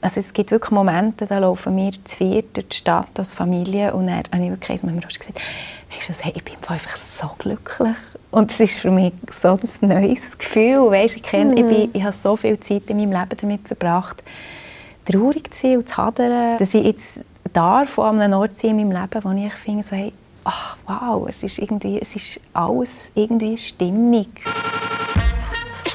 also es gibt wirklich Momente, da laufen wir zu viert durch die Stadt als Familie und dann habe ich wirklich einmal gesagt, weißt du, hey, ich bin einfach so glücklich. Und es ist für mich so ein neues Gefühl. Weißt, ich, kenne, mhm. ich, bin, ich habe so viel Zeit in meinem Leben damit verbracht, traurig zu sein und zu hadern, dass ich jetzt darf an einem Ort sein in meinem Leben, wo ich finde, so, hey, ach, wow, es ist, irgendwie, es ist alles irgendwie stimmig.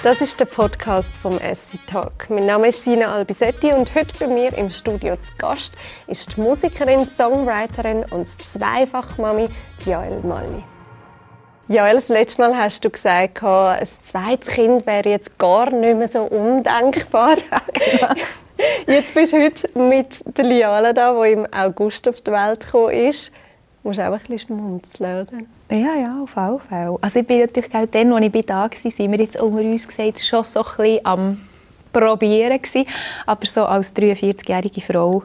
Das ist der Podcast vom Essie Talk. Mein Name ist Sina Albisetti und heute bei mir im Studio zu Gast ist die Musikerin, Songwriterin und Zweifachmami Jael Malli. Jael, das letzte Mal hast du gesagt, ein zweites Kind wäre jetzt gar nicht mehr so undenkbar. jetzt bist du heute mit der Liala da, die im August auf die Welt gekommen ist. Du musst auch ein bisschen schmunzeln, oder? Ja, ja, auf alle Fälle. Also ich bin natürlich auch dann, als ich da war, sind wir jetzt unter uns gesagt, schon so ein bisschen am Probieren gewesen. Aber so als 43-jährige Frau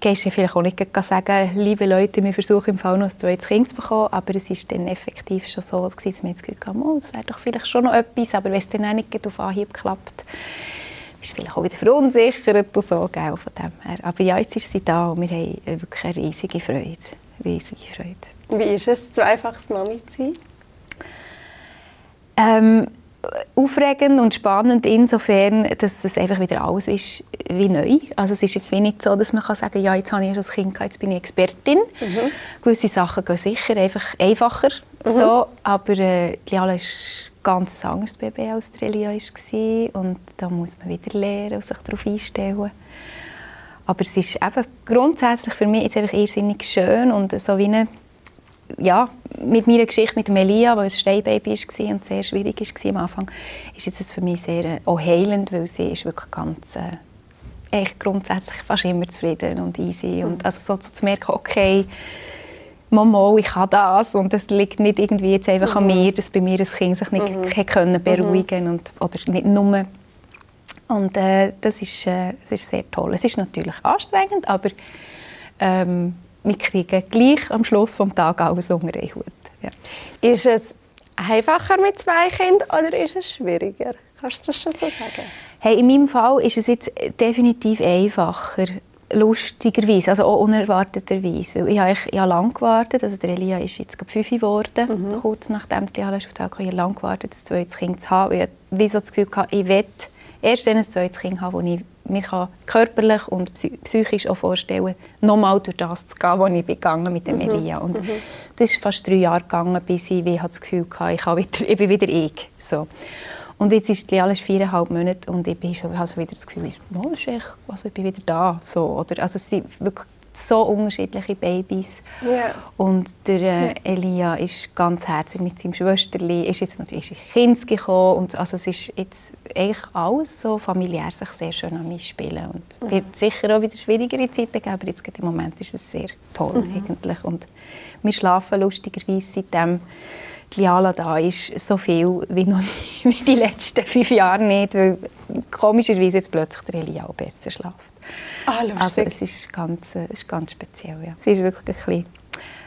gehst du vielleicht auch nicht sagen, liebe Leute, wir versuchen im Fall noch ein zweites Kind zu bekommen, aber es ist dann effektiv schon so, dass wir das Gefühl haben, oh, das wäre doch vielleicht schon noch etwas, aber wenn es dann auch nicht auf Anhieb klappt, bist du vielleicht auch wieder verunsichert und so, gell, von dem her. Aber ja, jetzt ist sie da und wir haben wirklich eine riesige Freude, riesige Freude. Wie ist es, zweifaches Mami zu sein? Ähm, aufregend und spannend insofern, dass es einfach wieder alles ist wie neu. Also es ist jetzt nicht so, dass man kann sagen ja, jetzt habe ich schon ein Kind gehabt, jetzt bin ich Expertin. Mhm. Gewisse Sachen gehen sicher einfach einfacher, mhm. so, aber äh, Liala ist ganz ein anderes Baby als Trelia war und da muss man wieder lernen und sich darauf einstellen. Aber es ist eben grundsätzlich für mich jetzt einfach irrsinnig schön und so wie eine ja, mit meiner Geschichte mit Melia, es ein Steinbaby war und sehr schwierig war am Anfang, ist es für mich sehr äh, auch heilend, weil sie ist wirklich ganz äh, echt grundsätzlich fast immer zufrieden und easy mhm. und also so zu merken, okay, Mama, ich habe das und es liegt nicht irgendwie jetzt einfach mhm. an mir, dass bei mir das Kind sich nicht mhm. können beruhigen mhm. und oder nicht nur und äh, das, ist, äh, das ist sehr toll. Es ist natürlich anstrengend, aber ähm, wir kriegen gleich am Schluss des Tages alles unter einen Hut. Ja. Ist es einfacher mit zwei Kindern oder ist es schwieriger? Kannst du das schon so sagen? Hey, in meinem Fall ist es jetzt definitiv einfacher lustigerweise, also auch unerwarteterweise. Weil ich habe, ich habe lange gewartet, also der Elia ist jetzt fünf geworden, mhm. kurz nachdem die Welt kam. Ich habe lange gewartet, das zweite Kind zu haben. Ich hatte so das Gefühl, ich will erst dann ein zweites Kind haben, das ich mir kann körperlich und psychisch auch vorstellen, nochmal durch das zu gehen, was ich gegangen mit dem mhm. Elia. Und mhm. das ist fast drei Jahre gegangen, bis ich wie das Gefühl hatte, ich, wieder, ich bin wieder ich. So. Und jetzt ist die alles viereinhalb Monate und ich bin schon, also wieder das Gefühl, oh, ist echt, also ich bin wieder da. So, oder? Also es sind wirklich so unterschiedliche Babys. Yeah. Und der äh, Elia ist ganz herzig mit seinem Schwesterli, ist jetzt natürlich ist Kind gekommen und also es ist jetzt eigentlich alles so familiär sich sehr schön an mich spielen und mhm. wird sicher auch wieder schwierigere Zeiten geben, aber jetzt im Moment ist es sehr toll mhm. eigentlich und wir schlafen lustigerweise seitdem die Liala da ist, so viel wie noch nie, wie die letzten fünf Jahre nicht, weil komischerweise jetzt plötzlich der Elia auch besser schläft. Ah, also es ist ganz, es ist ganz speziell. Ja. Sie ist wirklich ein bisschen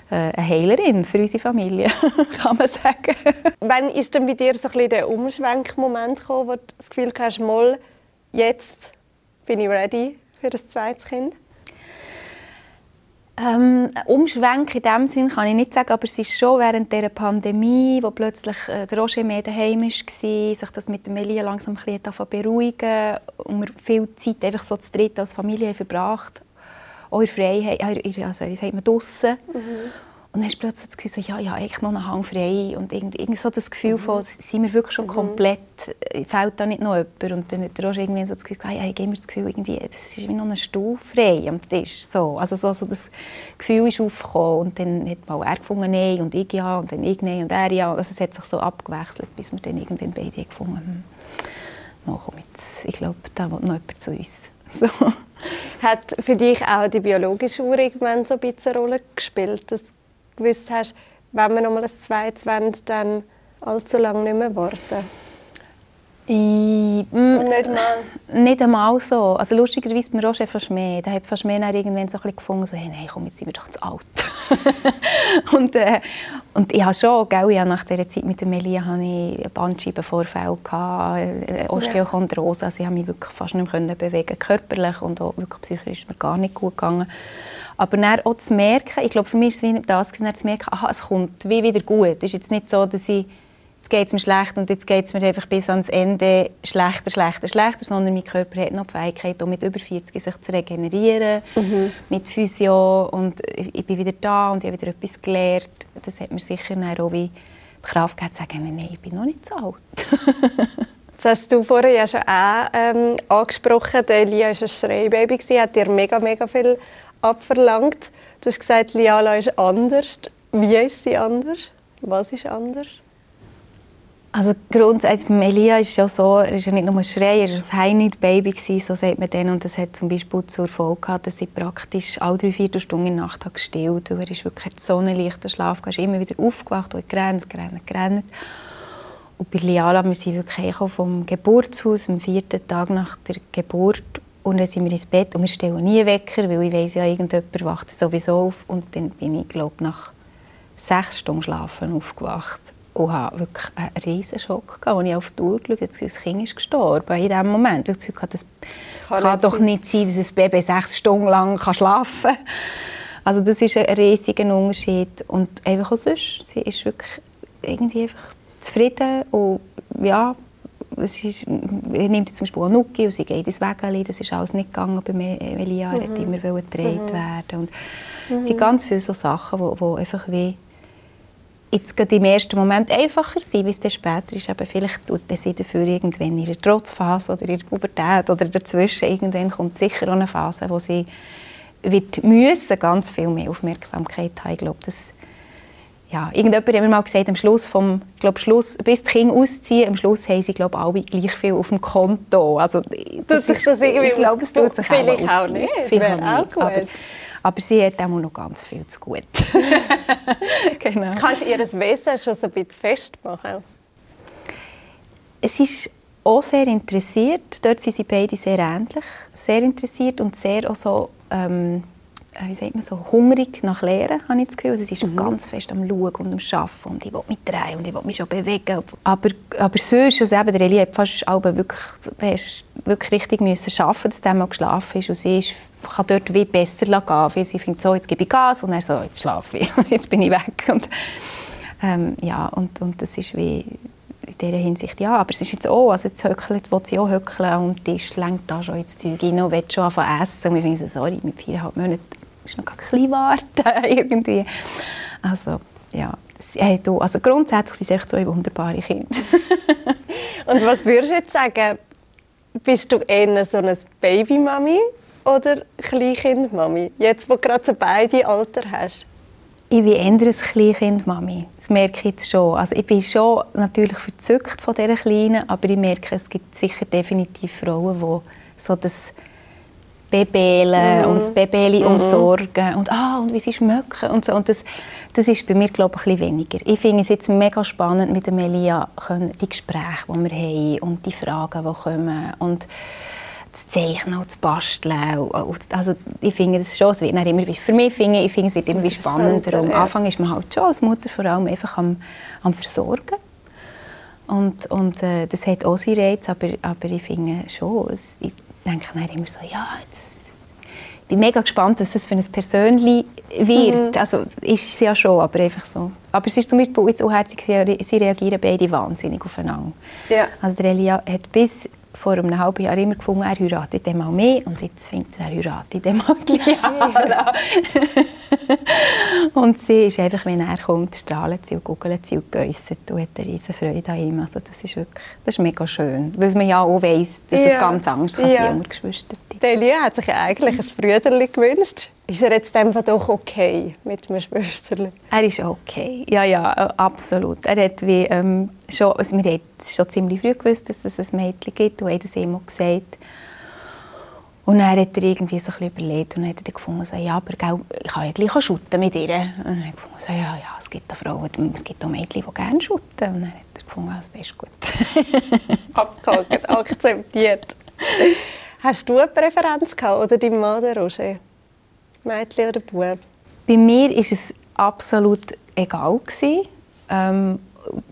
äh, eine Heilerin für unsere Familie, kann man sagen. Wann ist denn bei dir so ein bisschen der Umschwenkmoment gekommen, wo du das Gefühl hast, mal, jetzt bin ich ready für das zweite Kind? Ähm, Umschwenk in dem Sinn kann ich nicht sagen, aber es ist schon während der Pandemie, wo plötzlich äh, der Roger mehr daheim war, sich das mit Melia langsam ein bisschen beruhigen und wir viel Zeit einfach so zu dritt als Familie verbracht, auch in Freiheit, also wie sagt man, draussen. Mhm. Und dann hast du plötzlich das Gefühl, ja, ja, eigentlich noch einen Hang frei. Und irgendwie, irgendwie so das Gefühl mhm. von, sind wir wirklich schon mhm. komplett, äh, fehlt da nicht noch jemand? Und dann hat er auch irgendwie so das Gefühl, ja, ich habe immer das Gefühl, irgendwie, das ist wie noch eine Stuhl frei am Tisch. So. Also so, so das Gefühl ist aufgekommen. Und dann hat mal er gefunden, nein, und ich ja, und dann ich nein, und er ja. Also es hat sich so abgewechselt, bis wir dann irgendwann beide gefunden haben, hm, komm jetzt, ich glaube, da will noch jemand zu uns. So. Hat für dich auch die biologische Uhr irgendwann so ein bisschen eine Rolle gespielt, dass gewusst hast, wenn wir noch mal ein zweites wollen, dann allzu lange nicht mehr warten? Ich, mm, nicht mal? Nicht einmal so. Also lustigerweise bei Roger fast mehr. Der hat fast mehr irgendwann so ein bisschen gefunden, so, hey, nein, komm, jetzt sind wir doch zu alt. und, äh, und ich habe schon, gell, ja, nach dieser Zeit mit Melia hatte ich Bandscheibenvorfälle, äh, Osteochondrose, also ich habe mich wirklich fast nicht mehr bewegen körperlich und auch wirklich psychisch ist mir gar nicht gut gegangen. Aber dann auch zu merken, ich glaube, für mich ist es wie das, zu merken, aha, es kommt wie wieder gut. Es ist jetzt nicht so, dass ich jetzt geht es mir schlecht und jetzt geht es mir einfach bis ans Ende schlechter, schlechter, schlechter, sondern mein Körper hat noch die Fähigkeit, auch mit über 40 sich zu regenerieren, mhm. mit Physio und ich bin wieder da und ich habe wieder etwas gelernt. Das hat mir sicher auch wie die Kraft gegeben, zu sagen, nein, ich bin noch nicht so alt. Das hast du vorher ja schon auch ähm, angesprochen. Elia war ein Schreibaby, hat dir mega, mega viel abverlangt. Du hast gesagt, Liala ist anders. Wie ist sie anders? Was ist anders? Also grundsätzlich, bei Elia ist ja so, er ist ja nicht nur ein Schrei, er war ein Heinit-Baby, so sagt man dann. Und das hat zum Beispiel zur Folge gehabt, dass sie praktisch alle drei, vier Stunden in der Nacht gestillt hat. Er ist wirklich so einen leichten Schlaf Er ist immer wieder aufgewacht und gerannt, gerannt, gerannt. Und bei Liala, wir sind wirklich vom Geburtshaus, am vierten Tag nach der Geburt. Und dann sind wir ins Bett und wir stellen nie Wecker, weil ich weiss ja, irgendjemand wacht sowieso auf. Und dann bin ich, glaube nach sechs Stunden Schlafen aufgewacht und hatte wirklich einen riesen Schock, als ich auf die Uhr geschaut habe. Das Kind ist gestorben in diesem Moment. Ich dachte, das kann, kann doch nicht sein, dass ein Baby sechs Stunden lang schlafen kann. Also das ist ein riesiger Unterschied. Und einfach auch sonst, sie ist wirklich irgendwie einfach zufrieden und ja, es ist, er nimmt zum Beispiel auch Nuki und sie geht ins Wägeli, das ist alles nicht gegangen bei Melia, er mhm. immer gedreht mhm. werden und mhm. es sind ganz viele so Sachen, wo, wo einfach wie jetzt gerade im ersten Moment einfacher sein, wie es dann später ist. Aber vielleicht tut sie dafür irgendwann in ihrer Trotzphase oder in der Pubertät oder dazwischen irgendwann kommt sicher auch eine Phase, wo sie wird müssen ganz viel mehr Aufmerksamkeit haben. Ich glaube, das ja, irgendjemand hat mir mal gesagt, am Schluss vom, glaub, Schluss, bis die Kinder ausziehen, am Schluss haben sie, glaub, alle gleich viel auf dem Konto. Also, das tut sich das irgendwie ich glaube, es tut sich vielleicht auch, auch nicht. Vielleicht auch gut. Aber, aber sie hat auch noch ganz viel zu gut. genau. Kannst du ihr Wesen schon so ein bisschen festmachen? Es ist auch sehr interessiert. Dort sind sie beide sehr ähnlich. Sehr interessiert und sehr auch so, ähm, wie sagt man so, hungrig nach Lehren, habe ich das Gefühl. Also sie ist mhm. ganz fest am Schauen und am Arbeiten und ich will mich drehen und ich will mich schon bewegen. Aber, aber sonst, also eben, der Eli hat fast wirklich, der ist wirklich richtig müssen arbeiten, dass der mal geschlafen ist und sie ist kann dort wie besser gehen weil sie findet, so, jetzt gebe ich Gas und er so, jetzt schlafe ich, jetzt bin ich weg. Und, ähm, ja, und, und das ist wie in dieser Hinsicht, ja, aber es ist jetzt auch, also jetzt höckelt, will sie auch höckeln am Tisch, lenkt da schon ins Zeug rein und will schon anfangen essen und wir finden so, sorry, mit viereinhalb Monaten musst noch ein bisschen warten, irgendwie. Also, ja, hey, du, also grundsätzlich sind es echt zwei wunderbare Kinder. und was würdest du jetzt sagen, bist du eher so eine Babymami oder Kleinkindmami? Jetzt, wo du gerade so beide Alter hast. Ich bin eher ein Kleinkindmami. Das merke ich jetzt schon. Also ich bin schon natürlich verzückt von dieser Kleinen, aber ich merke, es gibt sicher definitiv Frauen, die so das Bebelen mhm. und das Babeli mhm. umsorgen und, ah, und wie sie schmecken und so. Und das, das ist bei mir, glaube ich, ein bisschen weniger. Ich finde es jetzt mega spannend mit Melia, die Gespräche, die wir haben und die Fragen, die kommen und zu zeichnen und zu basteln. Also ich finde das schon, es wird immer, für mich finde ich, finde, es wird immer spannender. Am Anfang ist man halt schon als Mutter vor allem einfach am, am Versorgen. Und, und äh, das hat auch seinen Reiz, aber, aber ich finde schon, es, denke dann immer so, ja, jetzt ich bin mega gespannt, was das für ein Persönlich wird. Mhm. Also ist es ja schon, aber einfach so. Aber es ist zum Beispiel jetzt auch herzig, sie reagieren beide wahnsinnig aufeinander. Ja. Also der Elia hat bis vor einem halben Jahr immer gefunden, er heiratet mal mehr und jetzt findet er, er heiratet dann mal Liana. und sie ist einfach, wenn er kommt, strahlt sie und googelt sie und geäusset und hat eine riesen Freude an ihm. Also das ist wirklich, das ist mega schön, weil man ja auch weiss, dass ja. es ganz anders kann ja. sein unter Geschwistern. Delia hat sich eigentlich ein Brüderli gewünscht. Ist er jetzt einfach doch okay mit einem Schwesterli? Er ist okay, ja, ja, äh, absolut. Er hat wie, ähm, schon, also wir haben schon ziemlich früh gewusst, dass es ein Mädchen gibt und haben das immer gesagt. Und dann hat er irgendwie so ein bisschen überlegt und hat er gefunden, so, ja, aber gell, ich kann ja gleich shooten mit ihr. Und dann hat er gefunden, so, ja, ja, es gibt auch Frauen, es gibt auch Mädchen, die gerne shooten. Und dann hat er gefunden, also, das ist gut. Abgehakt, akzeptiert. Hast du eine Präferenz gehabt oder dein Mann, Roger? Mädchen oder Bub? Bei mir war es absolut egal. Ähm,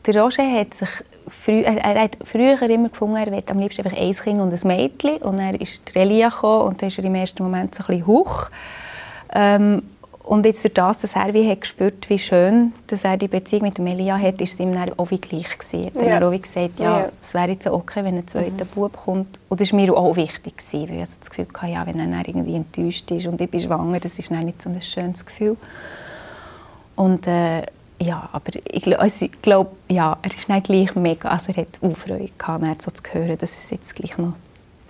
der Roger hat sich früh, er hat früher immer gefunden, er wollte am liebsten einfach ein Kind und ein Mädchen. Und dann ist Relia und dann ist er im ersten Moment so ein bisschen hoch. Ähm, und jetzt durch das, dass er wie hat gespürt, wie schön dass er die Beziehung mit Melia hat, ist es ihm dann auch wie gleich gewesen. Ja. Er hat auch wie gesagt, ja, ja. es wäre jetzt okay, wenn ein zweiter mhm. Bub kommt. Und das war mir auch wichtig, gewesen, weil ich das Gefühl hatte, ja, wenn er dann irgendwie enttäuscht ist und ich bin schwanger, das ist dann nicht so ein schönes Gefühl. Und äh, ja, aber ich, also ich glaube, ja, er ist nicht gleich mega, also er hat auch Freude gehabt, so zu hören, dass es jetzt gleich noch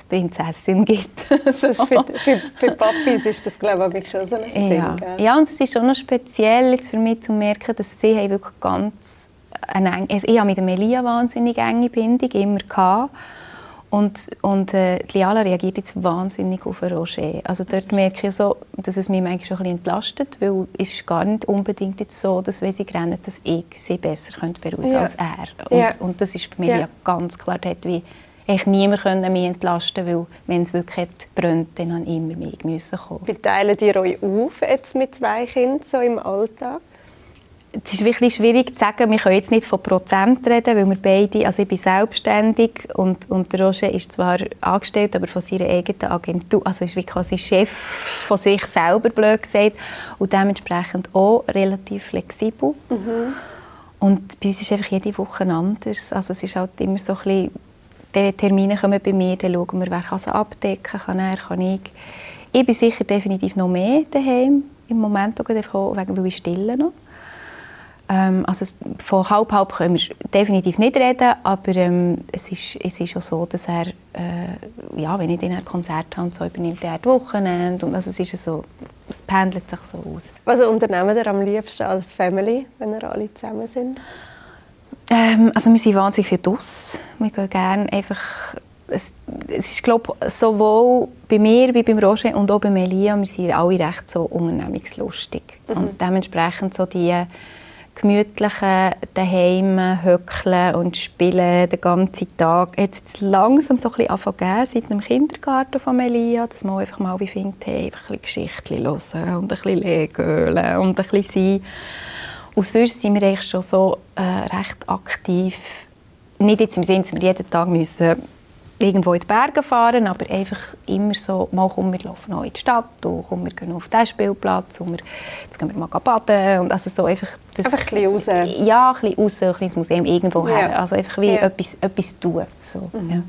Prinzessin gibt. so. für, für, für Papis ist das, glaube ich, schon so ein ja. Ding. Ja, und es ist auch noch speziell für mich zu merken, dass sie wirklich ganz eine, also ich habe mit Melia wahnsinnig enge Bindung immer gehabt. Und, und äh, Liala reagiert jetzt wahnsinnig auf Roger. Also dort merke ich so, dass es mich manchmal schon ein bisschen entlastet, weil es ist gar nicht unbedingt jetzt so, dass wenn sie rennen, dass ich sie besser beruhigen könnte ja. als er. Und, ja. und das ist bei mir ja. ganz klar, der hat wie eigentlich niemand können mich entlasten weil wenn es wirklich brennt, dann musste immer mehr müssen kommen. Wie teilen ihr euch auf jetzt mit zwei Kindern so im Alltag? Es ist wirklich schwierig zu sagen, wir können jetzt nicht von Prozent reden, weil wir beide, also ich bin selbstständig und, und der Roger ist zwar angestellt, aber von seiner eigenen Agentur, also ist wie quasi Chef von sich selber, blöd gesagt, und dementsprechend auch relativ flexibel. Mhm. Und bei uns ist einfach jede Woche anders, also es ist halt immer so ein bisschen die Termine kommen bei mir, dann schauen wir, wer kann sie abdecken kann, er, kann ich. Ich bin sicher definitiv noch mehr daheim im Moment, auch weil ich stille noch. Ähm, also von halb halb können wir definitiv nicht reden, aber ähm, es, ist, es ist auch so, dass er, äh, ja, wenn ich dann ein Konzert habe, so übernimmt er das Wochenende und also es ist so, es pendelt sich so aus. Was unternehmen ihr am liebsten als Family, wenn ihr alle zusammen sind? Ähm, also wir sind wahnsinnig viel draus. Wir gehen gerne einfach... Es, es ist, glaube sowohl bei mir wie beim Roger und auch bei Melia, wir sind alle recht so unternehmungslustig. Mhm. Und dementsprechend so die gemütlichen daheim höckeln und spielen den ganzen Tag. Jetzt langsam so ein bisschen angefangen seit dem Kindergarten von Melia, dass man einfach mal wie findet, hey, einfach ein bisschen Geschichten hören und ein bisschen Legen und ein bisschen sein. Und sonst sind wir eigentlich schon so äh, recht aktiv. Nicht jetzt im Sinne, dass wir jeden Tag müssen irgendwo in die Berge fahren, aber einfach immer so, mal kommen wir laufen noch in die Stadt, und kommen wir gehen auf den Spielplatz, und wir, jetzt gehen wir mal baden und also so einfach... Das, einfach ein bisschen raus. Ja, ein bisschen raus, ein bisschen ins Museum irgendwo ja. her, also einfach wie ja. etwas, etwas tun. So, mhm. ja.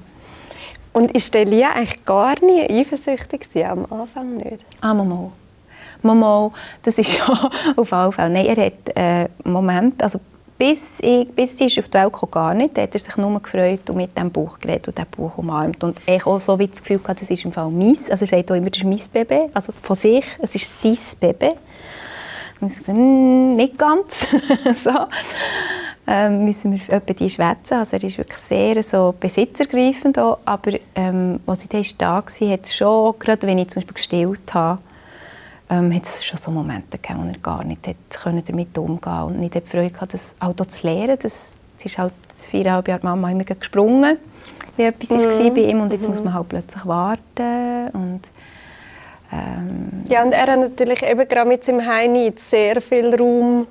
Und ist Delia eigentlich gar nie eifersüchtig am Anfang nicht? Ah, mal. Mama, das ist schon auf alle Fälle. Nein, er hat äh, Moment, also bis, ich, bis sie ist auf die Welt kam, gar nicht, hat er sich nur gefreut und mit dem Buch geredet und das Buch umarmt. Und ich auch so wie das Gefühl gehabt, das ist im Fall mein, also er sagt auch immer, das ist mein Baby, also von sich, es ist sein Baby. Und ich sagte, hm, nicht ganz. so. Ähm, müssen wir etwa die schwätzen. Also er ist wirklich sehr so besitzergreifend auch, aber ähm, als sie da war, hat es schon, gerade wenn ich zum Beispiel gestillt habe, ähm, hat es schon so Momente gegeben, wo er gar nicht hat können damit umgehen und nicht hat Freude hatte, das Auto zu lernen. Das, sie ist halt viereinhalb Jahre Mama immer gesprungen, wie etwas mhm. war bei ihm und jetzt mhm. muss man halt plötzlich warten und ähm, ja, und er hat natürlich eben gerade mit seinem Heini sehr viel Raum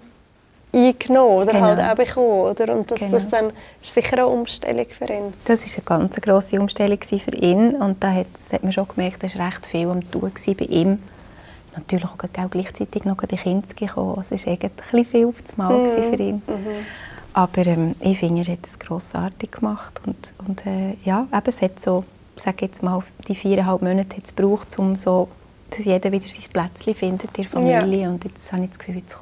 eingenommen oder genau. halt auch bekommen. Oder? Und das, genau. das dann ist sicher eine Umstellung für ihn. Das war eine ganz grosse Umstellung für ihn und da hat, hat man schon gemerkt, dass recht viel am tun bei ihm natürlich auch gleichzeitig noch die Kinder gekommen. Es war ein viel auf das Mal mhm. für ihn. Mhm. Aber ähm, ich finde, er hat es grossartig gemacht. Und, und äh, ja, eben, es hat so, sage jetzt mal, die viereinhalb Monate hat es gebraucht, um so, dass jeder wieder sein Plätzchen findet in der Familie. Ja. Und jetzt habe ich das Gefühl, jetzt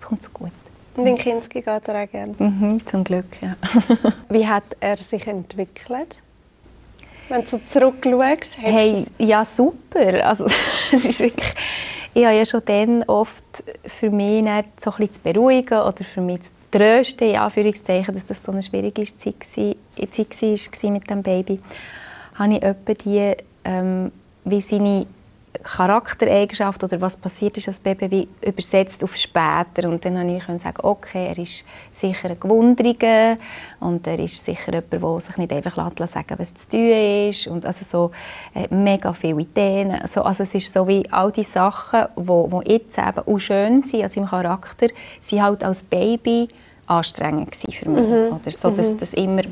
kommt es gut. Und den Kinski geht er auch gerne? Mhm, zum Glück, ja. Wie hat er sich entwickelt? Wenn du so zurückschaust, hey, ja super. Also, ist wirklich ich habe ja schon dann oft für mich so ein zu beruhigen oder für mich zu trösten, in Anführungszeichen, dass das so eine schwierige Zeit war, Zeit war mit dem Baby, habe ich etwa die, ähm, wie seine Charaktereigenschaft oder was passiert ist als Baby wie übersetzt auf später und dann konnte ich sagen, okay, er ist sicher ein Gewundriger und er ist sicher jemand, der sich nicht einfach sagen lässt, was zu tun ist und also so äh, mega viele Ideen. Also, also es ist so wie all die Sachen, wo, wo jetzt eben auch schön sind an seinem Charakter, sind halt als Baby anstrengend für mich. Mhm. Oder so, dass mhm. das immer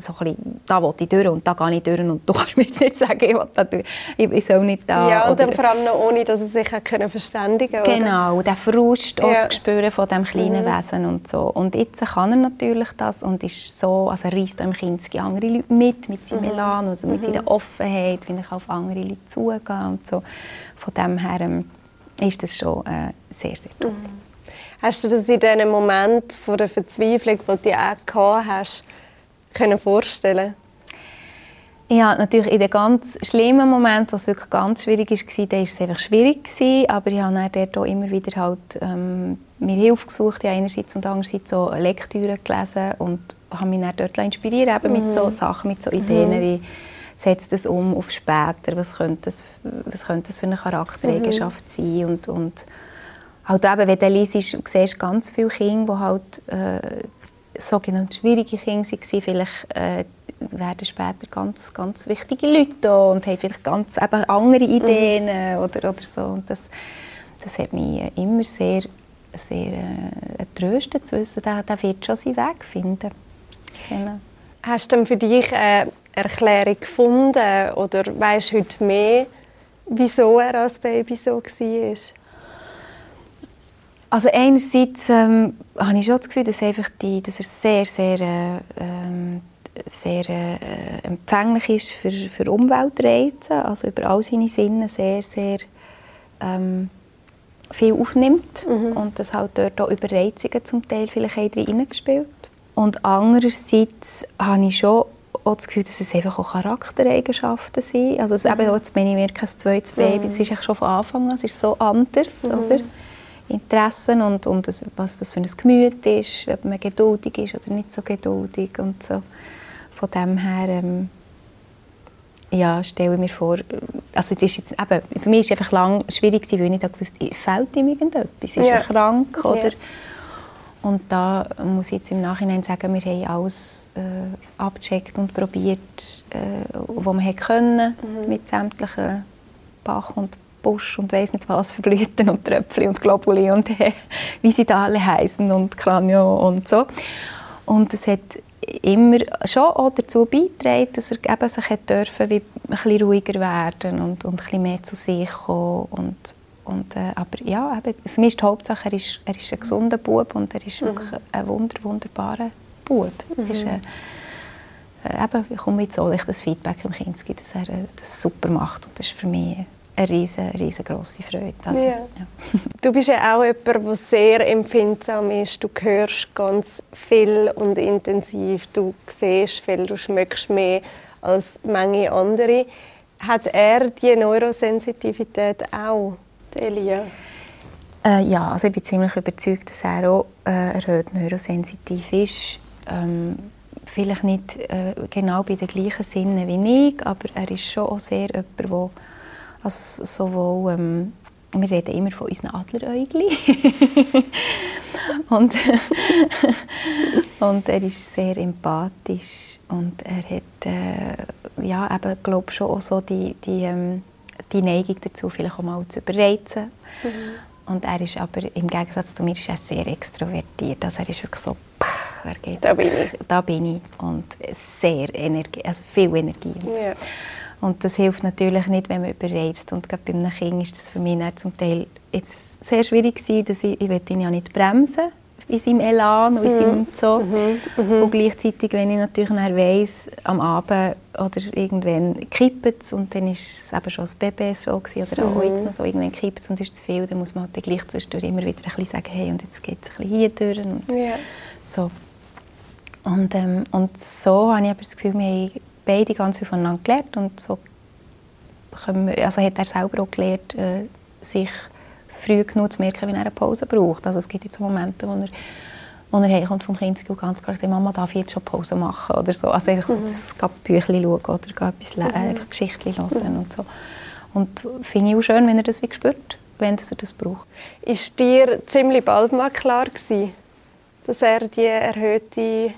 so ein bisschen, da will ich durch und da gehe ich durch und du kannst mir jetzt nicht sagen, ich, will da durch. ich, ich soll nicht da. Ja, und dann vor allem noch ohne, dass er sich können verständigen konnte. Genau, der Frust ja. auch zu spüren von diesem kleinen mhm. Wesen und so. Und jetzt kann er natürlich das und ist so, also reisst im Kind andere Leute mit, mit seinem mhm. Elan, also mit mhm. seiner Offenheit, wie er auf andere Leute zugehen und so. Von dem her ähm, ist das schon äh, sehr, sehr toll. Mhm. Hast du das in diesem Moment von der Verzweiflung, die du auch hast, können vorstellen ja, natürlich in den ganz schlimmen Momenten, wo es wirklich ganz schwierig war, da war es einfach schwierig. Gewesen, aber ich habe dort auch immer wieder halt, ähm, mir Hilfe gesucht, ja, einerseits und andererseits so Lektüre gelesen und habe mich dann dort inspiriert eben mhm. mit so Sachen, mit so Ideen mhm. wie setzt das um auf später, was könnte das, was könnte das für eine Charaktereigenschaft mhm. sein und, und halt eben, wenn du liest, siehst ganz viele Kinder, die halt äh, sogenannte schwierige Kinder waren, vielleicht äh, werden später ganz, ganz wichtige Leute da und haben vielleicht ganz eben andere Ideen mhm. oder, oder so. Und das, das hat mich immer sehr, sehr äh, tröstet zu wissen, der, der wird schon seinen Weg finden. Genau. Hast du für dich eine Erklärung gefunden oder weißt du heute mehr, wieso er als Baby so war? Also einerseits ähm, habe ich schon das Gefühl, dass, einfach die, dass er sehr, sehr, äh, ähm, sehr äh, empfänglich ist für, für Umweltreize, also über all seine Sinne sehr, sehr ähm, viel aufnimmt mhm. und dass halt dort auch Überreizungen zum Teil vielleicht reingespielt. Und andererseits habe ich schon auch das Gefühl, dass es einfach auch Charaktereigenschaften sind. Also es mhm. eben auch, wenn ich merke, ein zweites Baby, mhm. es ist schon von Anfang an, es ist so anders, mhm. oder? Interessen und, und was das für ein Gemüt ist, ob man geduldig ist oder nicht so geduldig und so. Von dem her ähm, ja, stelle ich mir vor, also das ist jetzt, eben, für mich war es einfach lang schwierig, weil ich nicht wusste, fehlt ihm irgendetwas, ist ja. er krank oder... Ja. Und da muss ich jetzt im Nachhinein sagen, wir haben alles äh, abgecheckt und probiert, äh, was wir können, mhm. mit sämtlichen Bach- und Busch und weiß nicht was für Blüten und Tröpfchen und Globuli und äh, wie sie da alle heißen und Kranio und so. Und es hat immer schon auch dazu beigetragen, dass er eben sich hat dürfen, wie ein bisschen ruhiger werden und, und ein bisschen mehr zu sich kommen und, und äh, aber ja, eben, für mich ist die Hauptsache, er ist, er ist ein gesunder Bub und er ist mhm. wirklich ein wunder, wunderbarer Bub. Mhm. Ist, äh, äh, eben, ich komme jetzt auch das Feedback im Kind dass er äh, das super macht und das ist für mich eine riesen, riesengroße Freude. Also, ja. Ja. Du bist ja auch jemand, der sehr empfindsam ist. Du hörst ganz viel und intensiv. Du siehst viel, du schmeckst mehr als manche andere. Hat er die Neurosensitivität auch, Elia? Äh, ja, also ich bin ziemlich überzeugt, dass er auch äh, erhöht neurosensitiv ist. Ähm, vielleicht nicht äh, genau bei den gleichen Sinnen wie ich, aber er ist schon auch sehr jemand, der also sowohl, ähm, wir reden immer von unseren Adleräugli. und, und er ist sehr empathisch und er hat, äh, ja, eben, glaube schon auch so die, die, ähm, die Neigung dazu, vielleicht auch mal zu überreizen. Mhm. Und er ist aber, im Gegensatz zu mir, ist er sehr extrovertiert. Also er ist wirklich so, er geht, da bin ich. Da bin ich. Und sehr Energie, also viel Energie. Ja. Und das hilft natürlich nicht, wenn man überreizt. Und gerade bei einem Kind ist das für mich zum Teil jetzt sehr schwierig gewesen, dass ich, ich ihn ja nicht bremsen in seinem Elan und in seinem mhm. so. Mhm. Mhm. Und gleichzeitig, wenn ich natürlich weiss, am Abend oder irgendwann kippt es und dann ist es eben schon das Baby so gewesen, oder auch jetzt noch so, irgendwann kippt es und ist zu viel, dann muss man halt gleich zwischendurch immer wieder ein bisschen sagen, hey, und jetzt geht es ein bisschen hier durch und yeah. so. Und, ähm, und so habe ich aber das Gefühl, wir haben beide ganz viel voneinander gelernt und so wir, also hat er selber auch gelernt, äh, sich früh genug zu merken, wenn er eine Pause braucht. Also es gibt jetzt Momente, wo er wo er heimkommt vom Kind und ganz klar sagt, Mama darf jetzt schon Pause machen oder so. Also einfach so, mhm. das Büchlein schauen oder etwas mhm. einfach Geschichten hören mhm. und so. Und finde ich auch schön, wenn er das wie spürt, wenn er das braucht. Ist dir ziemlich bald mal klar gewesen, dass er die erhöhte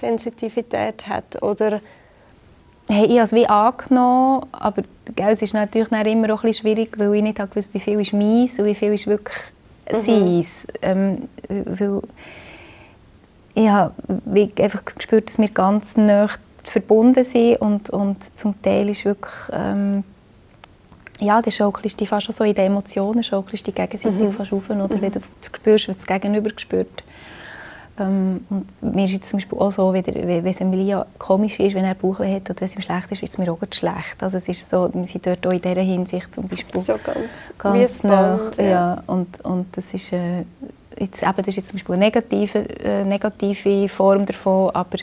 Sensitivität hat? Oder Hey, ich habe es wie angenommen, aber gell, es ist natürlich immer auch ein bisschen schwierig, weil ich nicht wusste, wie viel ist meins und wie viel ist wirklich mhm. seins. Ähm, weil ich habe einfach gespürt, dass wir ganz nah verbunden sind und, und zum Teil ist wirklich ähm, ja, das schaukelst dich fast schon so in den Emotionen, schaukelst dich gegenseitig mhm. fast auf, oder mhm. wenn du spürst, was das Gegenüber spürt. Ähm, und mir ist es zum Beispiel auch so, wenn, wenn es Emilia komisch ist, wenn er Bauchweh hat oder wenn es ihm schlecht ist, wird es mir auch schlecht. Also es ist so, wir sind dort auch in dieser Hinsicht zum Beispiel so ganz, ganz nah. Ja. ja. und, und das ist, äh, jetzt, eben, das ist jetzt zum Beispiel eine negative, äh, negative Form davon, aber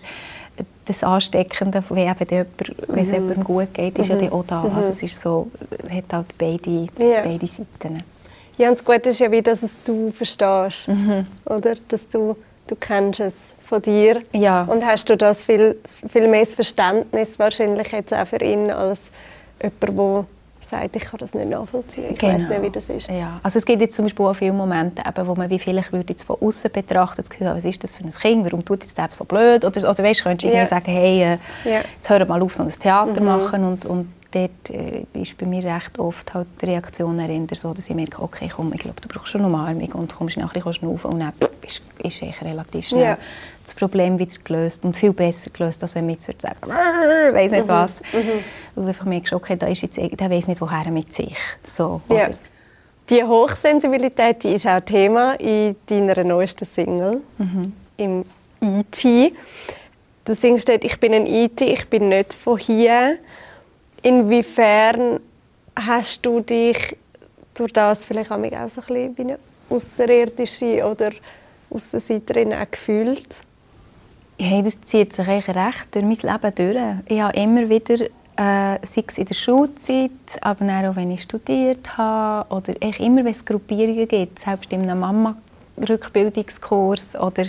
das Ansteckende, wenn, eben jemand, wenn es mhm. jemandem gut geht, ist mhm. ja auch da. Mhm. Also es ist so, hat halt beide, ja. beide Seiten. Ja, und das Gute ist ja wie, dass es du verstehst, mhm. oder? Dass du du kennst es von dir ja. und hast du das viel, viel mehr Verständnis wahrscheinlich jetzt auch für ihn als jemand, der sagt, ich kann das nicht nachvollziehen, ich genau. weiß nicht, wie das ist. Ja. Also es gibt jetzt zum Beispiel auch viele Momente, eben, wo man wie vielleicht würde jetzt von außen betrachten, das Gefühl, was ist das für ein Kind, warum tut jetzt der so blöd? Oder also weißt, könntest du ja. sagen, hey, äh, ja. jetzt hör mal auf, so ein Theater mhm. machen und, und dort äh, ist bei mir recht oft halt die Reaktion erinnert, so, dass ich merke, okay, komm, ich glaube, du brauchst schon Umarmung und kommst noch ein bisschen schnaufen und dann ist, ist relativ schnell ja. das Problem wieder gelöst und viel besser gelöst, als wenn man jetzt sagen würde, weiß nicht mhm. was. Mhm. Weil du einfach merkst, okay, da ist jetzt, der weiß nicht, woher mit sich. So, ja. Die Hochsensibilität die ist auch Thema in deiner neuesten Single, mhm. im E.T. Du singst dort, ich bin ein E.T., ich bin nicht von hier. Inwiefern hast du dich durch das vielleicht auch so ein bisschen wie eine Außerirdische oder Aussenseiterin auch gefühlt? Hey, das zieht sich eigentlich recht durch mein Leben durch. Ich habe immer wieder, äh, sei es in der Schulzeit, aber auch wenn ich studiert habe, oder ich immer, wenn es Gruppierungen gibt, selbst in einem Mama-Rückbildungskurs oder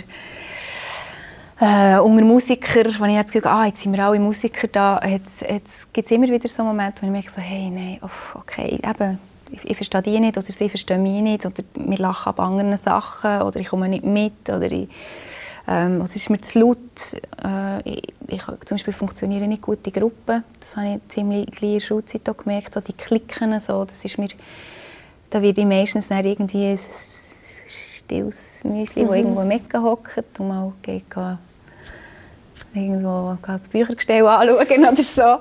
äh, unter Musikern, wenn ich jetzt Gefühl, ah, jetzt sind wir alle Musiker da, jetzt, jetzt gibt es immer wieder so Momente, wo ich merke, so, hey, nein, okay, eben, ich, ich verstehe die nicht oder sie verstehen mich nicht oder wir lachen ab anderen Sachen oder ich komme nicht mit oder ich, ähm, es ist mir zu laut. Äh, ich, ich, zum Beispiel funktioniere nicht gut in Gruppen. Das habe ich ziemlich in der Schulzeit gemerkt. So die Klicken, so, das ist mir, da werde ich meistens irgendwie stilles Müsli, mhm. das irgendwo im Ecken hockt und mal geht, irgendwo das Büchergestell anschauen oder so.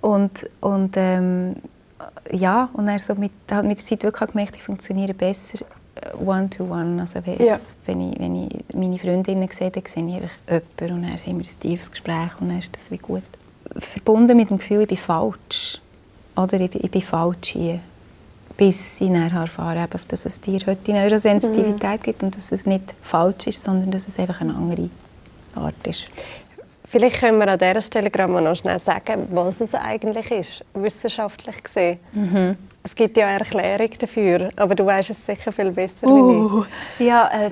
und und ähm, ja, und er so mit, hat mit der Zeit wirklich gemerkt, ich funktioniere besser one-to-one. Äh, -one. Also wenn, ja. wenn, ich, wenn ich meine Freundinnen sehe, dann sehe ich einfach jemanden und dann haben wir ein tiefes Gespräch und dann ist das wie gut. Verbunden mit dem Gefühl, ich bin falsch. Oder ich, ich bin falsch hier bis ich erfahren dass es dir heute die Neurosensitivität mhm. gibt und dass es nicht falsch ist, sondern dass es einfach eine andere Art ist. Vielleicht können wir an dieser Stelle gerade mal noch schnell sagen, was es eigentlich ist, wissenschaftlich gesehen. Mhm. Es gibt ja eine Erklärung dafür, aber du weißt es sicher viel besser uh, wie ich. Ja, äh,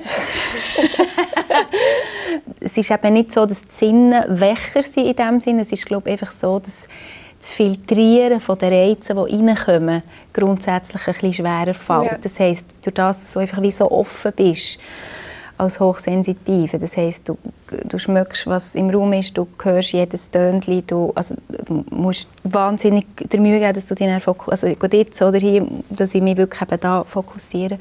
es ist eben nicht so, dass die Sinne wächer sind in dem Sinne. Es ist, glaube ich, einfach so, dass das Filtrieren von den Reizen, die reinkommen, grundsätzlich ein bisschen schwerer fällt. Ja. Das heisst, durch das, dass du einfach wie so offen bist als Hochsensitive, das heisst, du, du schmeckst, was im Raum ist, du hörst jedes Tönchen, du, also, du musst wahnsinnig der Mühe geben, dass du dich also jetzt oder hier, dass ich mich wirklich eben da fokussiere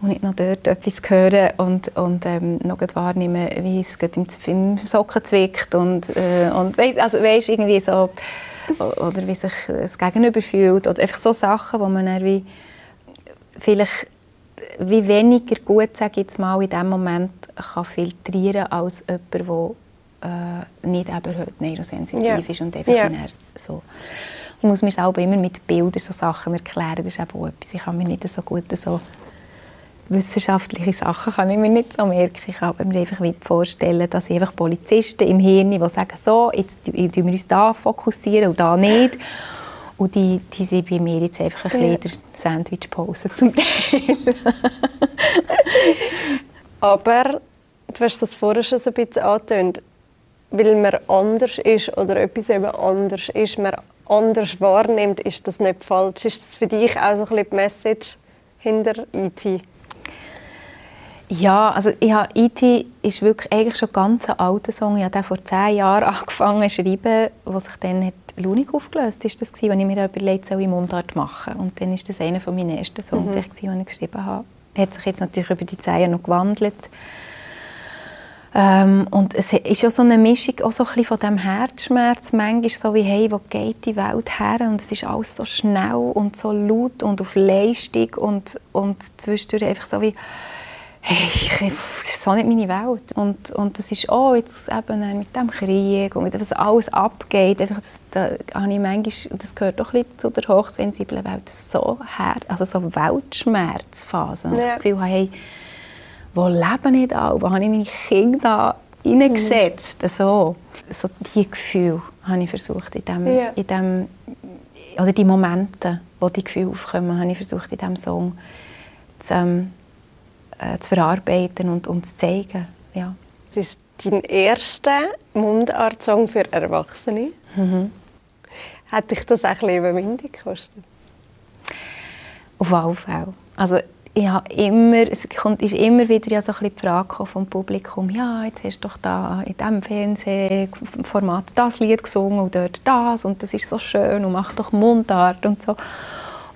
und nicht noch dort etwas hören und, und ähm, noch wahrnehmen, wie es im, im Socken zwickt und, äh, und weiss, also weißt, irgendwie so oder wie sich das Gegenüber fühlt oder einfach so Sachen, wo man dann wie vielleicht wie weniger gut, sage jetzt mal, in dem Moment kann filtrieren als jemand, der äh, nicht eben heute neurosensitiv ja. ist und einfach ja. so. Ich muss mir selber immer mit Bildern so Sachen erklären, das ist eben auch etwas, ich kann mir nicht so gut so wissenschaftliche Sachen kann ich mir nicht so merken. Ich kann mir einfach vorstellen, dass ich einfach Polizisten im Hirn, die sagen, so, jetzt tun wir uns da fokussieren und da nicht. Und die, die sind bei mir jetzt einfach ein bisschen ja. Sandwich-Pause zum Teil. Aber, du hast das vorher schon so ein bisschen angetönt, weil man anders ist oder etwas eben anders ist, man anders wahrnimmt, ist das nicht falsch. Ist das für dich auch so ein bisschen die Message hinter E.T.? Ja, also ich habe E.T. ist wirklich eigentlich schon ganz ein alter Song. Ich habe den vor zehn Jahren angefangen zu schreiben, wo sich dann hat Lunik aufgelöst ist das gewesen, wenn ich mir überlegt soll ich Mundart machen. Und dann ist das einer von meinen ersten Songs, mhm. den ich geschrieben habe. Hat sich jetzt natürlich über die Jahre noch gewandelt. Ähm, und es ist auch so eine Mischung auch so ein bisschen von dem Herzschmerz manchmal so wie hey wo geht die Welt her und es ist alles so schnell und so laut und auf Leistung und und zwischendurch einfach so wie hey, das ist so nicht meine Welt. Und, und das ist auch jetzt eben mit dem Krieg und mit dem, was alles abgeht, einfach das, da habe ich manchmal, und das gehört doch ein bisschen zu der hochsensiblen Welt, so her, also so Weltschmerzphasen. Ja. Das Gefühl hey, wo leben nicht alle? Wo habe ich meine Kinder hineingesetzt? Mhm. So, so diese Gefühle habe ich versucht in dem, ja. in dem oder die Momente, wo die Gefühle aufkommen, habe ich versucht in diesem Song zu, ähm, äh, zu verarbeiten und, und zu zeigen. Ja. Es ist dein erster Mundart-Song für Erwachsene. Mhm. Hat dich das auch ein bisschen Überwindung gekostet? Auf alle Fälle. Also ich habe immer, es kommt, ist immer wieder ja so ein die Frage vom Publikum, ja, jetzt hast du doch da in diesem Fernsehformat das Lied gesungen und dort das und das ist so schön und mach doch Mundart und so.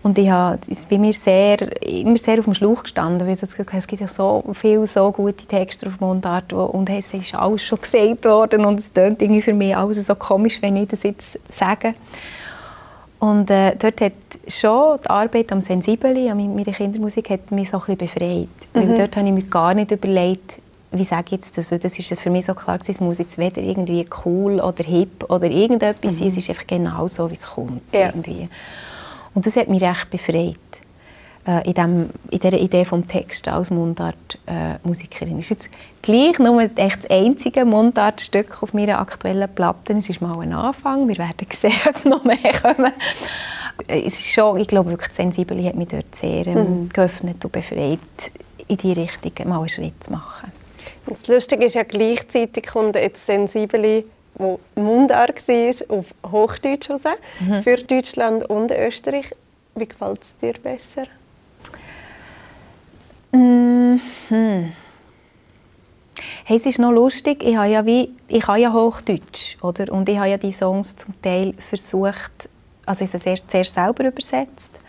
Und ich habe, es bei mir sehr, immer sehr auf dem Schlauch gestanden, weil ich das Gefühl es gibt ja so viele, so gute Texte auf Mundart wo, und es ist alles schon gesagt worden und es klingt irgendwie für mich alles so komisch, wenn ich das jetzt sage. Und äh, dort hat schon die Arbeit am Sensiblen, an meiner Kindermusik, hat mich so ein bisschen befreit. Mhm. Weil dort habe ich mir gar nicht überlegt, wie sage ich jetzt das, weil das ist für mich so klar es muss jetzt weder irgendwie cool oder hip oder irgendetwas mhm. sein, es ist einfach genau so, wie es kommt. Ja. Irgendwie. Und das hat mich recht befreit. Äh, in, dem, in dieser Idee vom Text als Mundart-Musikerin. Äh, ist jetzt gleich nur echt das einzige Mundart-Stück auf meiner aktuellen Platte. Es ist mal ein Anfang. Wir werden sehen, ob noch mehr kommen. Äh, es ist schon, ich glaube wirklich, Sensibel hat mich dort sehr ähm, mhm. geöffnet und befreit, in die Richtung mal einen Schritt zu machen. Das Lustige ist ja gleichzeitig kommt jetzt Sensibel wo Mundart war, auf Hochdeutsch raus, mhm. für Deutschland und Österreich. Wie gefällt es dir besser? Mhm. Hey, es ist noch lustig, ich, habe ja wie, ich kann ja Hochdeutsch, oder? Und ich habe ja die Songs zum Teil versucht, also ich habe sie zuerst selber übersetzt.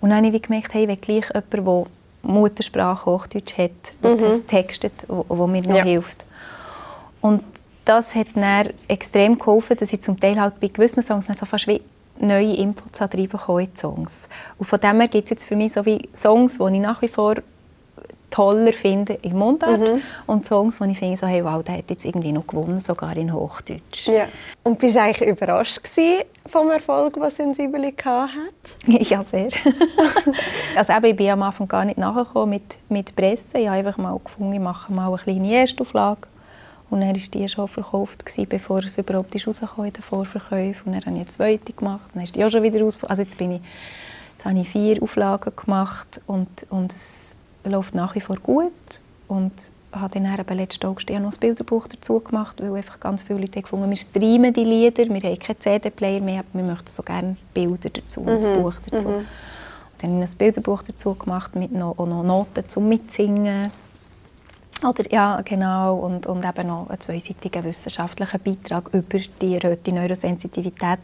Und dann habe ich gemerkt, hey, wenn gleich jemand, der Muttersprache Hochdeutsch hat, mhm. das textet, wo, wo mir noch ja. hilft. Und das hat dann extrem geholfen, dass ich zum Teil halt bei gewissen Songs so fast wie neue Inputs reinbekommen in die Songs. Und von dem her gibt es jetzt für mich so wie Songs, die ich nach wie vor toller finde im Mundart mhm. und Songs, wo ich finde, so, hey, wow, der hat jetzt irgendwie noch gewonnen, sogar in Hochdeutsch. Ja. Und bist du eigentlich überrascht vom Erfolg, den Sensibili hat? ja, sehr. also eben, ich bin am Anfang gar nicht nachgekommen mit, mit Presse. Ich habe einfach mal gefunden, ich mache mal eine kleine Erstauflage und dann war die schon verkauft, gewesen, bevor es überhaupt ist rausgekommen in den Vorverkäufen. Und dann habe ich eine zweite gemacht. Dann ist die auch schon wieder raus. Also jetzt, bin ich, jetzt habe ich vier Auflagen gemacht und, und es läuft nach wie vor gut. Und habe dann eben letzten August noch ein Bilderbuch dazu gemacht, weil einfach ganz viele Leute gefunden wir streamen die Lieder, wir haben keinen CD-Player mehr, aber wir möchten so gerne Bilder dazu und das mhm. Buch dazu. Mhm. Und dann habe ich ein Bilderbuch dazu gemacht mit noch, auch noch Noten zum Mitsingen oder, ja, genau. Und, und eben noch einen zweiseitigen wissenschaftlichen Beitrag über die erhöhte Neurosensitivität.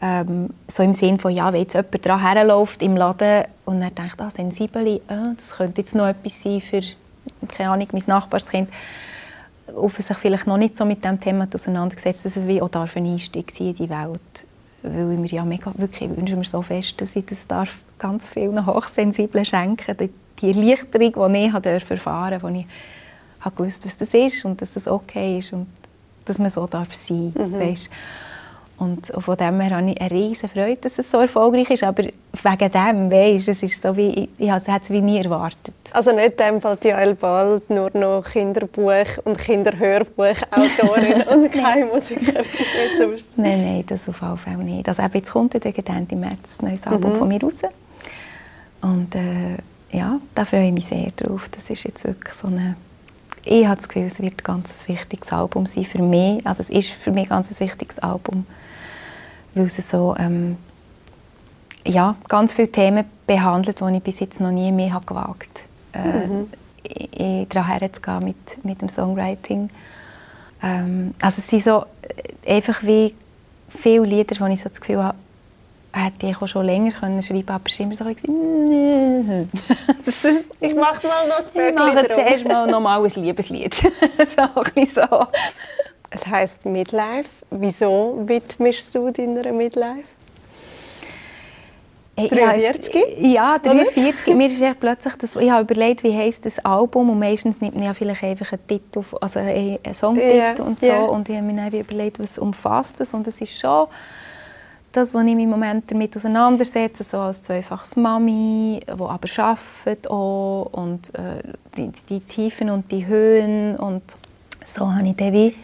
Ähm, so im Sinn von, ja, wenn jetzt jemand dran herläuft im Laden und er denkt, ah, sensibel, äh, das könnte jetzt noch etwas sein für, keine Ahnung, mein Nachbarskind, auf sich vielleicht noch nicht so mit dem Thema auseinandergesetzt, dass es wie auch darf ein Einstieg sein in die Welt. Weil mir ja mega, wirklich, ich wünsche mir so fest, dass ich das darf ganz vielen Hochsensiblen schenken darf die Erleichterung, die ich erfahren durfte, wo ich habe gewusst, was das ist und dass das okay ist und dass man so darf sein darf. Mhm. Und von dem her habe ich eine riesige Freude, dass es so erfolgreich ist. Aber wegen dem, weißt, es ist so wie, ich habe es wie nie erwartet. Also nicht in dem Fall Jael Bald nur noch Kinderbuch- und Kinderhörbuchautorin und keine Musikerin. nein, nein, das auf jeden Fall nicht. Also jetzt kommt dann im März ein neues Album mhm. von mir raus. Und äh, ja, da freue ich mich sehr drauf. Das ist jetzt wirklich so eine ich habe das Gefühl, es wird ein ganz wichtiges Album sein für mich. Also es ist für mich ein ganz wichtiges Album. weil es so ähm, ja, ganz viele Themen behandelt, die ich bis jetzt noch nie mehr habe gewagt habe, äh, mhm. daran herzugehen mit, mit dem Songwriting. Ähm, also es sind so äh, einfach wie viele Lieder, wo ich so das Gefühl habe, hätte ich auch schon länger können schreiben aber es ist immer so ein bisschen, ich mache mal noch ein Böckchen Ich mache zuerst mal noch mal ein Liebeslied. so ein so. Es heisst Midlife. Wieso widmest du deiner Midlife? 43? Ja, 43. Mir ist echt plötzlich das, ich habe überlegt, wie heisst das Album und meistens nimmt man ja vielleicht einfach einen Titel, also einen Songtitel yeah, und so yeah. und ich habe mir dann überlegt, was umfasst das und es ist schon das, was ich mich im Moment damit auseinandersetze, so als zweifaches Mami, die aber arbeitet auch und äh, die, die, Tiefen und die Höhen und so habe ich dann wie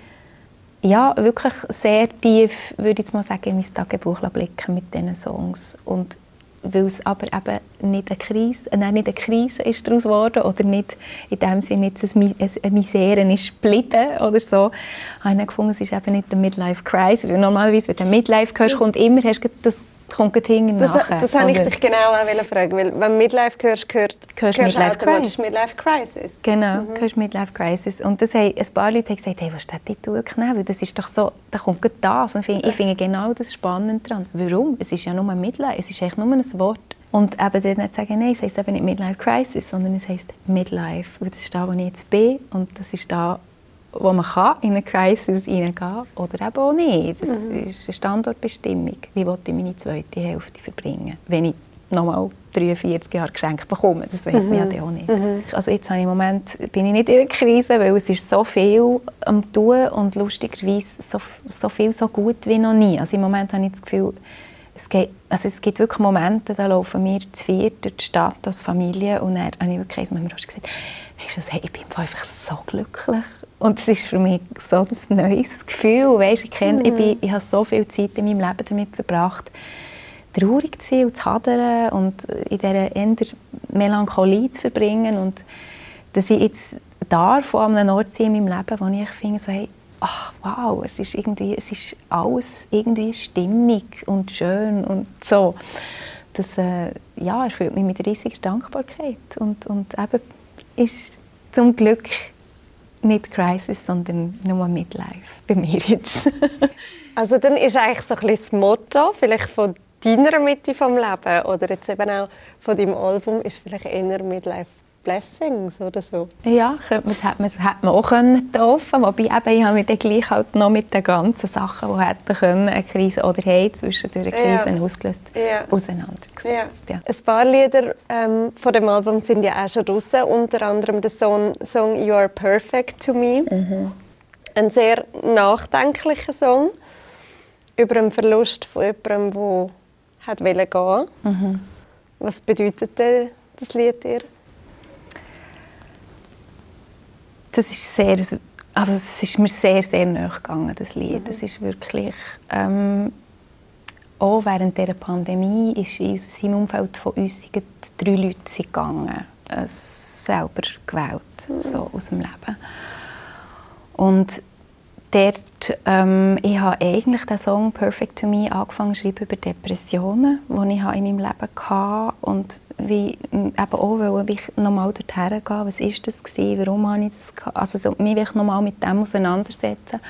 ja, wirklich sehr tief, würde ich mal sagen, in mein Tagebuch blicken mit diesen Songs. Und weil es aber eben nicht eine Krise, äh, nein, nicht eine Krise ist daraus geworden oder nicht in dem Sinne jetzt eine Misere ist geblieben oder so, habe ich gefunden, es ist eben nicht eine Midlife Crisis. Weil normalerweise, wenn du Midlife hörst, kommt immer hast du das kommt hinten das, nachher. Das wollte ich dich genau auch fragen, weil wenn Midlife hörst, gehört, hörst du Midlife Crisis. Midlife Crisis. Genau, mhm. hörst Midlife Crisis. Und das haben, ein paar Leute haben gesagt, hey, was ist das Titel genau? Weil das ist doch so, da kommt das. Und ich finde genau das spannend daran. Warum? Es ist ja nur Midlife, es ist echt nur ein Wort. Und eben dann nicht sagen, nein, es heisst eben nicht Midlife Crisis, sondern es heisst Midlife. Weil das ist da, wo ich jetzt bin und das ist da, wo man kann in eine Crisis hineingehen oder eben auch nicht. Das mhm. ist eine Standortbestimmung. Wie will ich meine zweite Hälfte verbringen, wenn ich nochmal 43 Jahre geschenkt bekomme. Das weiß mhm. man ja auch nicht. Mhm. Also jetzt habe ich im Moment, bin ich nicht in einer Krise, weil es ist so viel am tun und lustigerweise so, so viel so gut wie noch nie. Also im Moment habe ich das Gefühl, es, geht, also es gibt wirklich Momente, da laufen wir zu viert durch die Stadt als Familie und dann habe ich wirklich einmal gesagt, weißt du, hey, ich bin einfach so glücklich und es ist für mich so ein neues Gefühl. Weißt, ich, kenne, mhm. ich, bin, ich habe so viel Zeit in meinem Leben damit verbracht, traurig zu sein und zu hadern und in dieser eher Melancholie zu verbringen. Und dass ich jetzt darf an einem Ort sein in meinem Leben, wo ich finde, so, hey, ach, wow, es ist, irgendwie, es ist alles irgendwie stimmig und schön und so. Das äh, ja, erfüllt mich mit riesiger Dankbarkeit und, und eben ist zum Glück nicht Crisis, sondern nur Midlife bei mir jetzt. also dann ist eigentlich so ein bisschen das Motto vielleicht von deiner Mitte vom Leben oder jetzt eben auch von deinem Album ist vielleicht eher Midlife Blessings oder so. Ja, das hätte man, hätte man auch können dürfen Wobei eben, ich habe mich dann gleich halt noch mit den ganzen Sachen, die hätten können, eine Krise oder hey, zwischendurch eine Krise ja. ausgelöst, ja. auseinandergesetzt. Ja. Ja. Ein paar Lieder ähm, von dem Album sind ja auch schon draussen, unter anderem der Song, Song «You are perfect to me». Mhm. Ein sehr nachdenklicher Song über den Verlust von jemandem, der hat gehen mhm. Was bedeutet das Lied dir? Das ist sehr, also es ist mir sehr, sehr nahe gegangen, das Lied. Mhm. Ist wirklich, ähm, auch während dieser Pandemie ist in unserem Umfeld von uns drei Leute gegangen, selber gewählt, mhm. so aus dem Leben. Und dort, ähm, ich habe eigentlich den Song «Perfect to Me» angefangen zu schreiben über Depressionen, die ich in meinem Leben hatte und wie, eben auch wollte ich nochmal dorthin gehen, was ist das gewesen, warum habe ich das gehabt? also so, mich will ich nochmal mit dem auseinandersetzen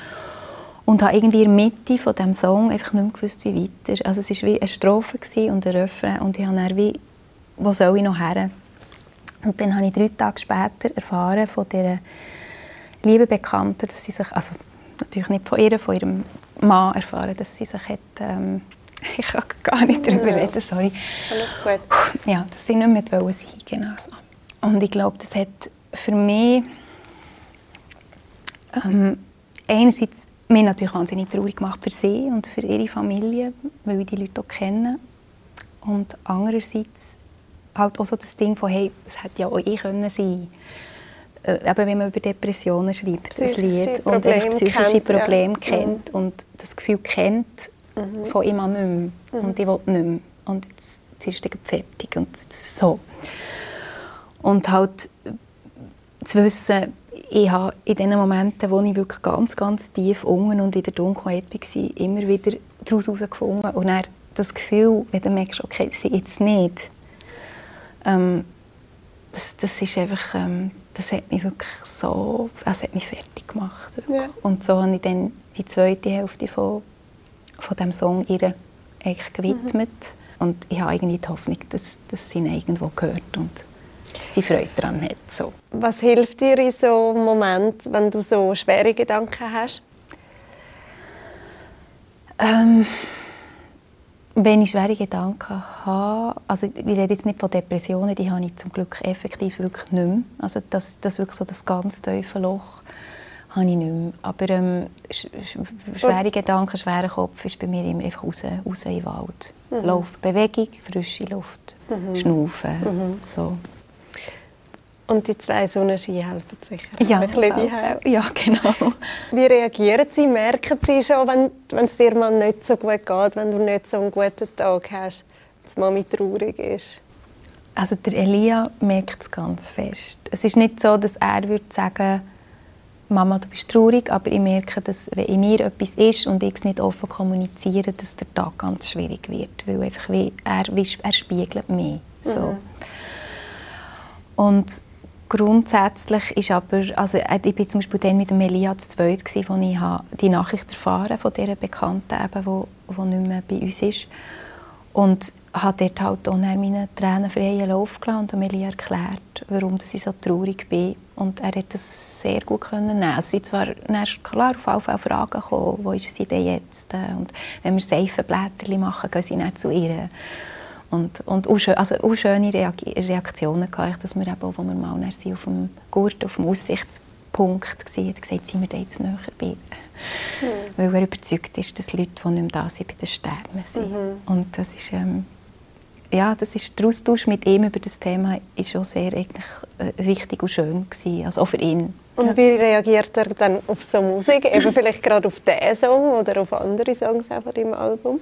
und habe irgendwie in der Mitte von dem Song einfach nicht mehr gewusst, wie weiter. Also es war wie eine Strophe und ein Refrain und ich habe dann wie, wo soll ich noch her? Und dann habe ich drei Tage später erfahren von dieser lieben Bekannten, dass sie sich, also natürlich nicht von ihr, von ihrem Mann erfahren, dass sie sich hat, ähm, ich kann gar nicht darüber reden, sorry. Alles gut. Ja, dass sie nicht mehr sein genau so. Und ich glaube, das hat für mich ähm, einerseits mich natürlich wahnsinnig traurig gemacht für sie und für ihre Familie, weil ich die Leute auch kenne. Und andererseits halt auch so das Ding von, hey, es hätte ja auch ich können sein äh, eben wenn man über Depressionen schreibt, das Lied, und psychische Probleme ja. kennt mhm. und das Gefühl kennt, mhm. von immer nicht mehr. Mhm. Und ich will nicht mehr. Und jetzt, jetzt ist es fertig. Und so. Und halt zu wissen, ich habe in den Momenten, wo ich wirklich ganz, ganz tief unten und in der Dunkelheit war, immer wieder daraus herausgefunden. Und dann das Gefühl, wenn du merkst, okay, sie jetzt nicht, ähm, das, das ist einfach, ähm, das hat mich wirklich so, das hat mich fertig gemacht. Ja. Und so habe ich dann die zweite Hälfte von, von diesem Song ihr eigentlich gewidmet. Mhm. Und ich habe irgendwie die Hoffnung, dass, dass sie ihn irgendwo gehört und dass sie Freude daran hat. So. Was hilft dir in so einem Moment, wenn du so schwere Gedanken hast? Ähm, wenn ich schwere Gedanken habe, also ich rede jetzt nicht von Depressionen, die habe ich zum Glück effektiv wirklich nicht mehr. Also das, das wirklich so das ganz tiefe Loch habe ich nicht mehr. Aber ähm, sch schwere Gedanken, schwerer Kopf ist bei mir immer einfach raus, raus in den Wald. Mhm. Lauf, Bewegung, frische Luft, mhm. Schnaufen, mhm. so. Und die zwei Sonnenscheine helfen sicher. Ja, ein bisschen ja, genau. Wie reagieren Sie? Merken Sie schon, wenn, wenn es dir mal nicht so gut geht, wenn du nicht so einen guten Tag hast, dass Mami traurig ist? Also der Elia merkt es ganz fest. Es ist nicht so, dass er würde sagen Mama, du bist traurig, aber ich merke, dass wenn in mir etwas ist und ich es nicht offen kommuniziere, dass der Tag ganz schwierig wird, weil einfach wie, er, wie, er spiegelt mich. So. Mhm. Und Grundsätzlich ist aber, also äh, ich bin zum Beispiel dann mit dem Elia zu zweit wo ich die Nachricht erfahren von dieser Bekannten, eben, wo, wo nicht mehr bei uns ist. Und habe dort halt auch meine Tränen freien Lauf gelassen und Elia erklärt, warum ich so traurig bin. Und er hat das sehr gut können nehmen. Es sind zwar klar auf alle Fälle Fragen gekommen, wo ist sie denn jetzt? Und wenn wir Seifenblätter machen, gehen sie nicht zu ihr. Und, und auch, schön, also auch schöne Reaktionen hatte ich, dass wir eben, als wir mal auf dem Gurt, auf dem Aussichtspunkt waren, hat gesagt, sind wir da jetzt näher bei mhm. Weil er überzeugt ist, dass Leute, die nicht mehr da sind, bei den Sternen sind. Mhm. Und das ist, ähm, ja, das ist, der Austausch mit ihm über das Thema ist schon sehr eigentlich, äh, wichtig und schön gewesen, also auch für ihn. Und wie reagiert er dann auf so Musik? Eben vielleicht gerade auf diesen Song oder auf andere Songs auch von deinem Album?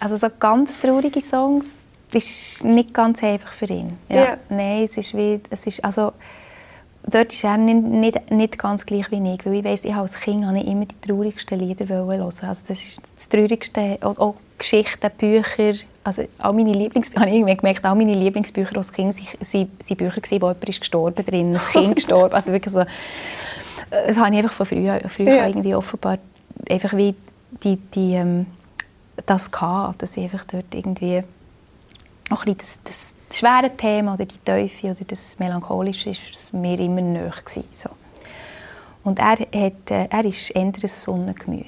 Also so ganz traurige Songs ist nicht ganz einfach für ihn. Ja. ja. Nein, es ist wie, es ist, also dort ist er nicht, nicht, nicht ganz gleich wie ich, weil ich weiss, ich als Kind habe ich immer die traurigsten Lieder hören. Also das ist das traurigste, auch, auch Geschichten, Bücher, also all meine Lieblingsbücher, habe ich gemerkt, all meine Lieblingsbücher als Kind waren, Bücher, wo jemand ist gestorben drin, ein Kind gestorben, also wirklich so, das habe ich einfach von früher, früher ja. irgendwie offenbar einfach wie die, die ähm, das gehabt, dass ich einfach dort irgendwie auch ein das, das, das schwere Thema oder die Teufel oder das Melancholische ist mir immer näher gewesen, so. Und er, hat, äh, er ist eher ein Sonnengemüt.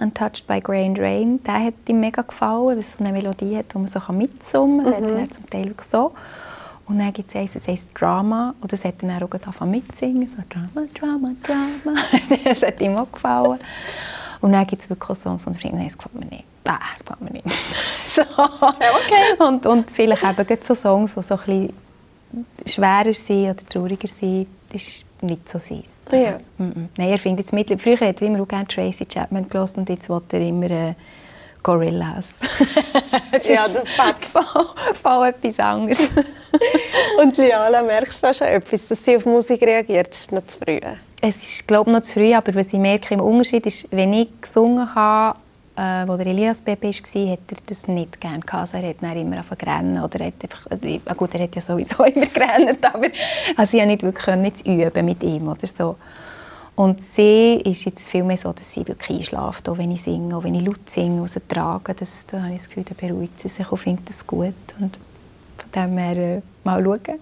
«Untouched by Grey and Rain», der hat ihm mega gefallen, weil es eine Melodie hat, wo man so mitsummen kann. Mhm. Das hat er zum Teil wirklich so. Und dann gibt es eins, das heisst «Drama» und das hat er dann auch angefangen mitzusingen, so «Drama, Drama, Drama». das hat ihm auch gefallen. Und dann gibt es wirklich Songs, und ich denke, nein, das gefällt mir nicht ah, das kann man nicht. so. okay. und, und vielleicht eben so Songs, die so ein bisschen schwerer sind oder trauriger sind, ist nicht so sein. Ja. -mm. Nein, er findet jetzt mit, früher hat er immer auch gerne Tracy Chapman gehört und jetzt will er immer äh, Gorillas. ja, das packt. Voll, voll etwas anderes. und Liala, merkst du schon etwas, dass sie auf Musik reagiert? Das ist noch zu früh. Es ist, glaube noch zu früh, aber was ich merke, im Unterschied ist, wenn ich gesungen habe, äh, wo der Elias Baby war, hat er das nicht gerne gehabt. Also er hat dann immer rennen oder hat einfach, äh, gut, er hat ja sowieso immer gerannt, aber also ich konnte nicht wirklich nicht üben mit ihm oder so. Und sie ist jetzt viel mehr so, dass sie wirklich einschläft, auch wenn ich singe, auch wenn ich laut singe, also trage, das, da habe ich das Gefühl, da beruhigt sie sich und findet das gut. Und von dem her äh, mal schauen.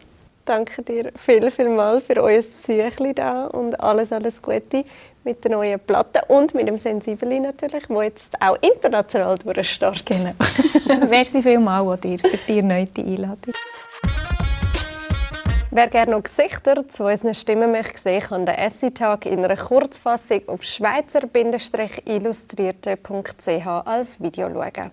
Danke dir viel, viel mal für euer Psyche da und alles, alles Gute mit der neuen Platte und mit dem Sensibili natürlich, wo jetzt auch international durchstartet. Genau. Merci vielmals dir für die erneute Einladung. Wer gerne noch Gesichter zu unseren Stimmen möchte sehen, kann den Essay-Tag in einer Kurzfassung auf schweizer-illustrierte.ch als Video schauen.